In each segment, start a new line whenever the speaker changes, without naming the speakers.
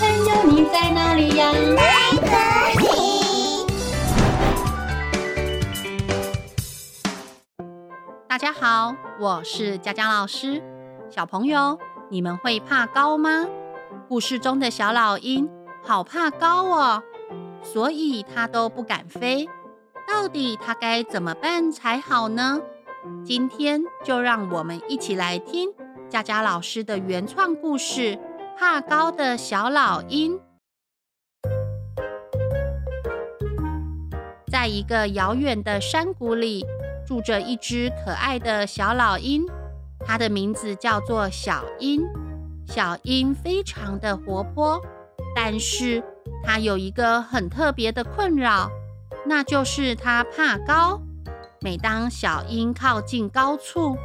朋友，你在哪里呀？大家好，我是佳佳老师。小朋友，你们会怕高吗？故事中的小老鹰好怕高哦，所以它都不敢飞。到底它该怎么办才好呢？今天就让我们一起来听佳佳老师的原创故事。怕高的小老鹰，在一个遥远的山谷里，住着一只可爱的小老鹰，它的名字叫做小鹰。小鹰非常的活泼，但是它有一个很特别的困扰，那就是它怕高。每当小鹰靠近高处，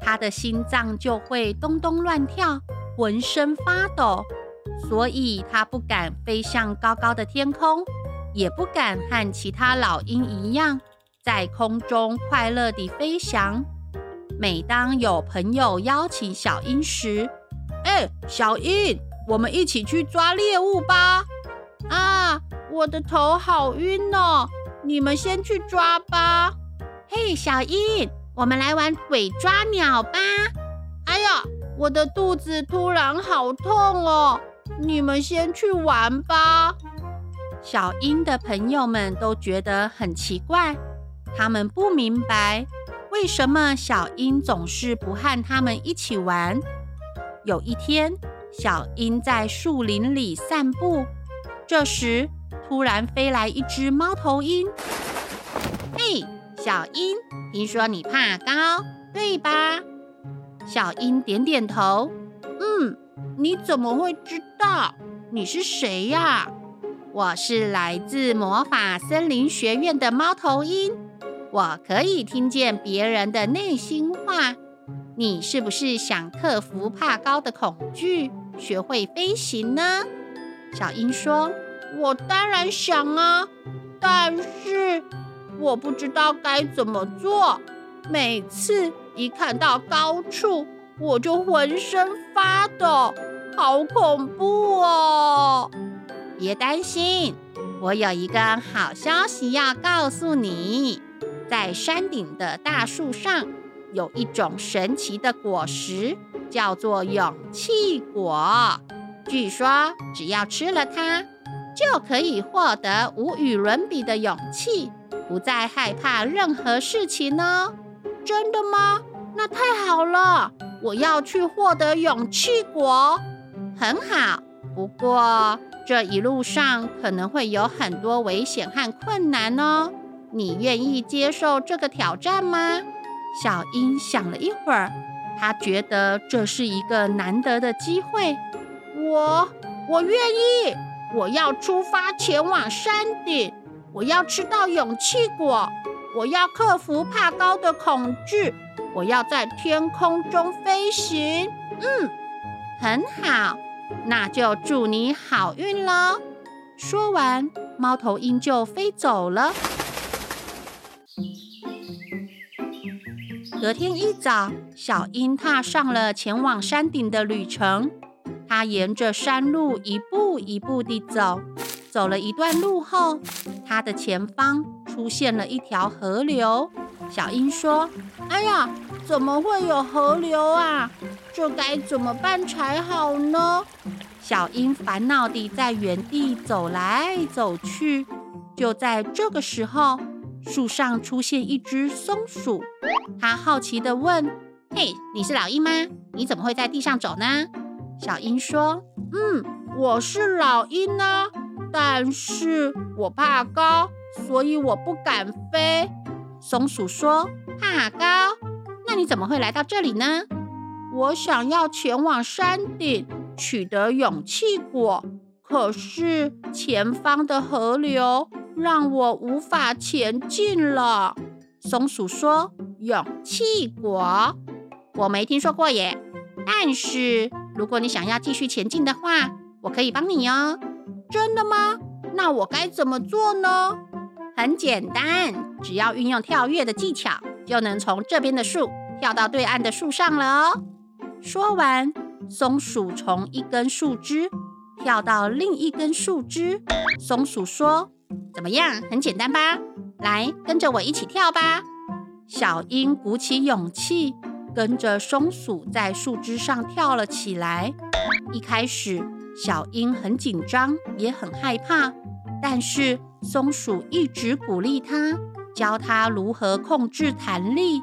它的心脏就会咚咚乱跳。浑身发抖，所以它不敢飞向高高的天空，也不敢和其他老鹰一样在空中快乐地飞翔。每当有朋友邀请小鹰时，哎，小鹰，我们一起去抓猎物吧！啊，我的头好晕哦，你们先去抓吧。嘿，小鹰，我们来玩鬼抓鸟吧！我的肚子突然好痛哦，你们先去玩吧。小英的朋友们都觉得很奇怪，他们不明白为什么小英总是不和他们一起玩。有一天，小英在树林里散步，这时突然飞来一只猫头鹰。嘿，小英，听说你怕高，对吧？小鹰点点头，嗯，你怎么会知道？你是谁呀？我是来自魔法森林学院的猫头鹰，我可以听见别人的内心话。你是不是想克服怕高的恐惧，学会飞行呢？小鹰说：“我当然想啊，但是我不知道该怎么做。每次。”一看到高处，我就浑身发抖，好恐怖哦！别担心，我有一个好消息要告诉你。在山顶的大树上，有一种神奇的果实，叫做勇气果。据说，只要吃了它，就可以获得无与伦比的勇气，不再害怕任何事情哦。真的吗？那太好了！我要去获得勇气果。很好，不过这一路上可能会有很多危险和困难哦。你愿意接受这个挑战吗？小鹰想了一会儿，他觉得这是一个难得的机会。我我愿意！我要出发前往山顶，我要吃到勇气果。我要克服怕高的恐惧，我要在天空中飞行。嗯，很好，那就祝你好运喽。说完，猫头鹰就飞走了。隔天一早，小鹰踏上了前往山顶的旅程。它沿着山路一步一步地走，走了一段路后，它的前方。出现了一条河流，小鹰说：“哎呀，怎么会有河流啊？这该怎么办才好呢？”小鹰烦恼地在原地走来走去。就在这个时候，树上出现一只松鼠，它好奇地问：“嘿，你是老鹰吗？你怎么会在地上走呢？”小鹰说：“嗯，我是老鹰啊，但是我怕高。”所以我不敢飞。松鼠说：“怕高？那你怎么会来到这里呢？”我想要前往山顶，取得勇气果，可是前方的河流让我无法前进了。松鼠说：“勇气果，我没听说过耶。但是如果你想要继续前进的话，我可以帮你哦。”真的吗？那我该怎么做呢？很简单，只要运用跳跃的技巧，就能从这边的树跳到对岸的树上了哦。说完，松鼠从一根树枝跳到另一根树枝。松鼠说：“怎么样？很简单吧？来，跟着我一起跳吧。”小鹰鼓起勇气，跟着松鼠在树枝上跳了起来。一开始，小鹰很紧张，也很害怕，但是松鼠一直鼓励它，教它如何控制弹力，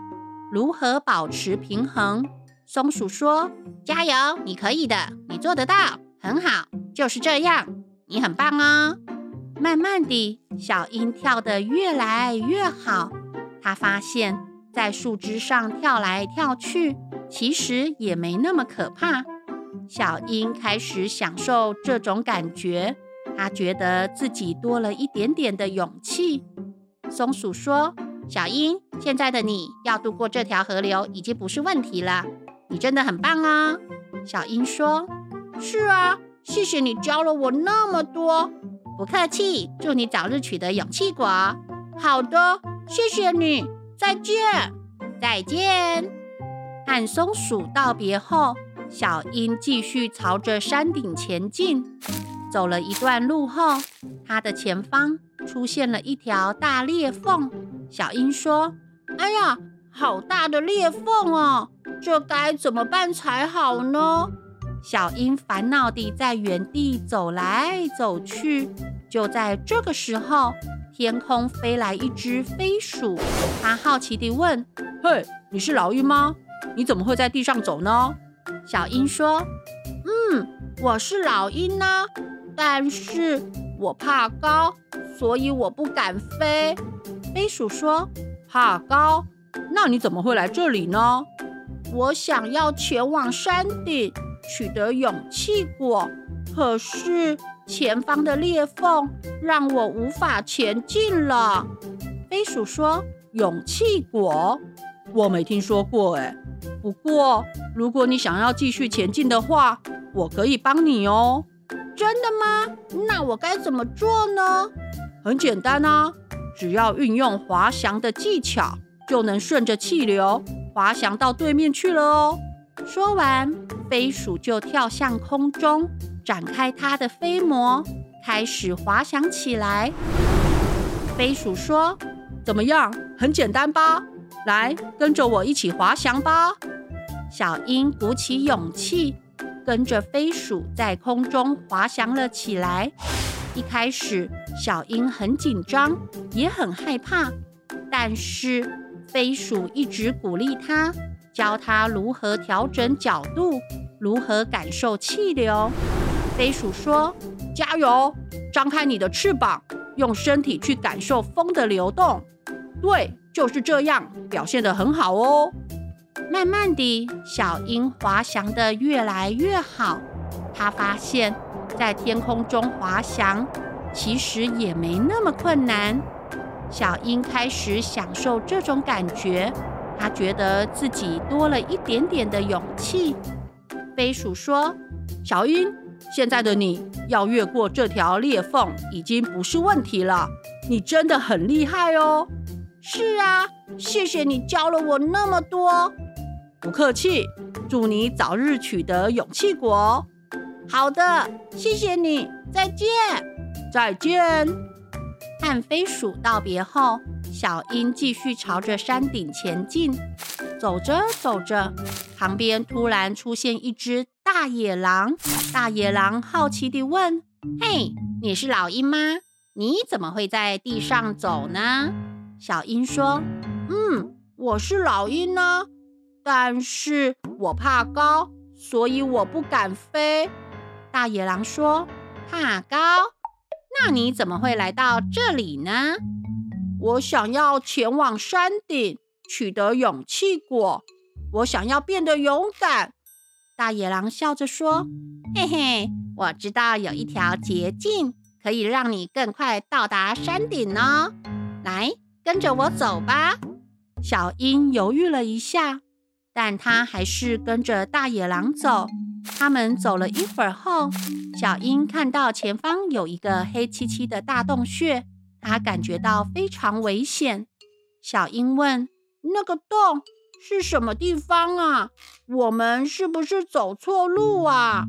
如何保持平衡。松鼠说：“加油，你可以的，你做得到，很好，就是这样，你很棒哦。”慢慢地，小鹰跳得越来越好。它发现，在树枝上跳来跳去，其实也没那么可怕。小英开始享受这种感觉，它觉得自己多了一点点的勇气。松鼠说：“小英，现在的你要渡过这条河流已经不是问题了，你真的很棒哦。”小英说：“是啊，谢谢你教了我那么多。”不客气，祝你早日取得勇气果。好的，谢谢你，再见，再见。和松鼠道别后。小鹰继续朝着山顶前进，走了一段路后，它的前方出现了一条大裂缝。小鹰说：“哎呀，好大的裂缝哦，这该怎么办才好呢？”小鹰烦恼地在原地走来走去。就在这个时候，天空飞来一只飞鼠，它好奇地问：“嘿，你是老鹰吗？你怎么会在地上走呢？”小鹰说：“嗯，我是老鹰呢，但是我怕高，所以我不敢飞。”飞鼠说：“怕高？那你怎么会来这里呢？”我想要前往山顶取得勇气果，可是前方的裂缝让我无法前进了。飞鼠说：“勇气果？我没听说过，哎。”不过，如果你想要继续前进的话，我可以帮你哦。真的吗？那我该怎么做呢？很简单啊，只要运用滑翔的技巧，就能顺着气流滑翔到对面去了哦。说完，飞鼠就跳向空中，展开它的飞膜，开始滑翔起来。飞鼠说：“怎么样？很简单吧？来，跟着我一起滑翔吧。”小鹰鼓起勇气，跟着飞鼠在空中滑翔了起来。一开始，小鹰很紧张，也很害怕，但是飞鼠一直鼓励它，教它如何调整角度，如何感受气流。飞鼠说：“加油，张开你的翅膀，用身体去感受风的流动。”对，就是这样，表现得很好哦。慢慢地，小鹰滑翔得越来越好。它发现，在天空中滑翔其实也没那么困难。小鹰开始享受这种感觉，它觉得自己多了一点点的勇气。飞鼠说：“小鹰，现在的你要越过这条裂缝已经不是问题了。你真的很厉害哦。”“是啊。”谢谢你教了我那么多，不客气。祝你早日取得勇气果。好的，谢谢你，再见，再见。和飞鼠道别后，小鹰继续朝着山顶前进。走着走着，旁边突然出现一只大野狼。大野狼好奇地问：“嘿，你是老鹰吗？你怎么会在地上走呢？”小鹰说。嗯，我是老鹰呢，但是我怕高，所以我不敢飞。大野狼说：“怕高？那你怎么会来到这里呢？”我想要前往山顶取得勇气果，我想要变得勇敢。大野狼笑着说：“嘿嘿，我知道有一条捷径可以让你更快到达山顶呢。来，跟着我走吧。”小鹰犹豫了一下，但它还是跟着大野狼走。他们走了一会儿后，小鹰看到前方有一个黑漆漆的大洞穴，它感觉到非常危险。小鹰问：“那个洞是什么地方啊？我们是不是走错路啊？”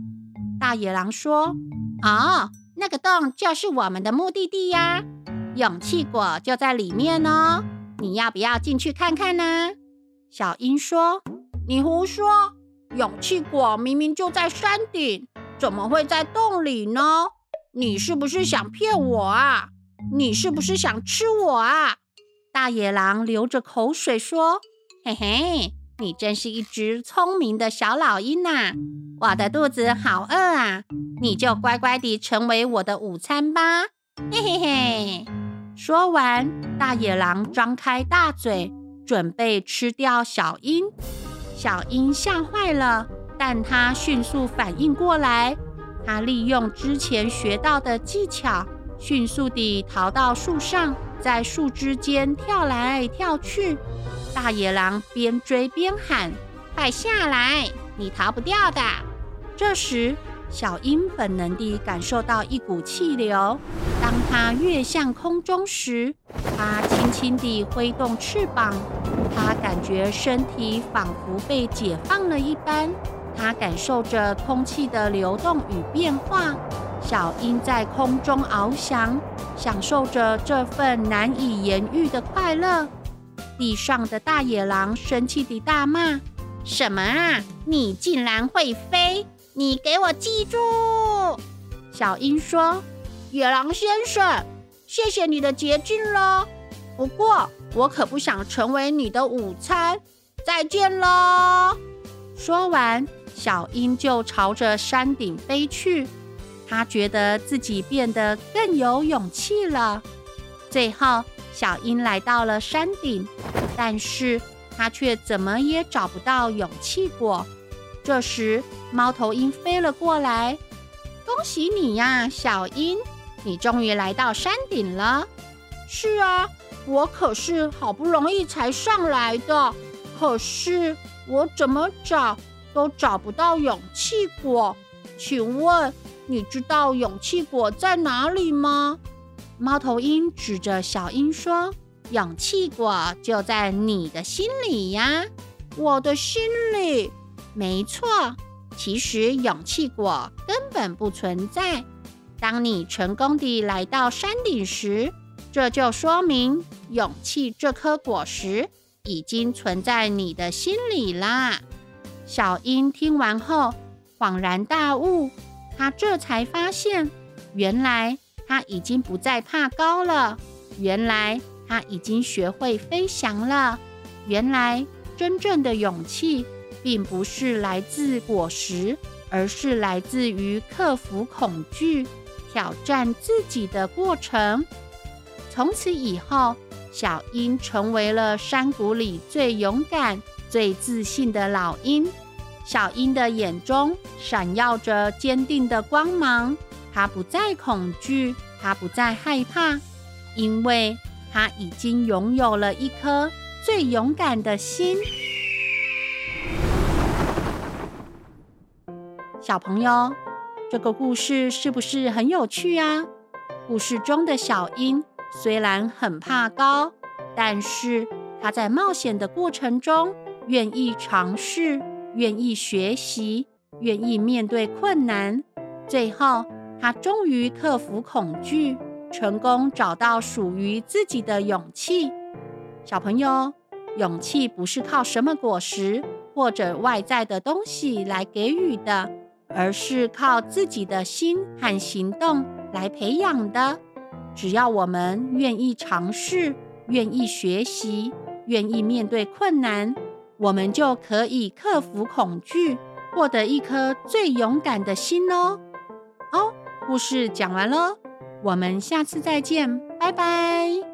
大野狼说：“哦，那个洞就是我们的目的地呀，勇气果就在里面哦。你要不要进去看看呢？”小鹰说：“你胡说。”勇气果明明就在山顶，怎么会在洞里呢？你是不是想骗我啊？你是不是想吃我啊？大野狼流着口水说：“嘿嘿，你真是一只聪明的小老鹰呐！我的肚子好饿啊，你就乖乖地成为我的午餐吧！”嘿嘿嘿。说完，大野狼张开大嘴，准备吃掉小鹰。小鹰吓坏了，但它迅速反应过来。它利用之前学到的技巧，迅速地逃到树上，在树枝间跳来跳去。大野狼边追边喊：“快下来，你逃不掉的！”这时，小鹰本能地感受到一股气流。当它跃向空中时，它轻轻地挥动翅膀。它感觉身体仿佛被解放了一般，它感受着空气的流动与变化。小鹰在空中翱翔，享受着这份难以言喻的快乐。地上的大野狼生气地大骂：“什么啊！你竟然会飞！你给我记住！”小鹰说：“野狼先生，谢谢你的捷径了。不过……”我可不想成为你的午餐，再见喽！说完，小鹰就朝着山顶飞去。他觉得自己变得更有勇气了。最后，小鹰来到了山顶，但是他却怎么也找不到勇气果。这时，猫头鹰飞了过来：“恭喜你呀，小鹰，你终于来到山顶了。”“是啊。”我可是好不容易才上来的，可是我怎么找都找不到勇气果。请问你知道勇气果在哪里吗？猫头鹰指着小鹰说：“勇气果就在你的心里呀，我的心里。没错，其实勇气果根本不存在。当你成功地来到山顶时。”这就说明，勇气这颗果实已经存在你的心里啦。小英听完后恍然大悟，她这才发现，原来她已经不再怕高了，原来她已经学会飞翔了，原来真正的勇气并不是来自果实，而是来自于克服恐惧、挑战自己的过程。从此以后，小鹰成为了山谷里最勇敢、最自信的老鹰。小鹰的眼中闪耀着坚定的光芒，它不再恐惧，它不再害怕，因为它已经拥有了一颗最勇敢的心。小朋友，这个故事是不是很有趣啊？故事中的小鹰。虽然很怕高，但是他在冒险的过程中愿意尝试，愿意学习，愿意面对困难。最后，他终于克服恐惧，成功找到属于自己的勇气。小朋友，勇气不是靠什么果实或者外在的东西来给予的，而是靠自己的心和行动来培养的。只要我们愿意尝试，愿意学习，愿意面对困难，我们就可以克服恐惧，获得一颗最勇敢的心哦。哦，故事讲完了，我们下次再见，拜拜。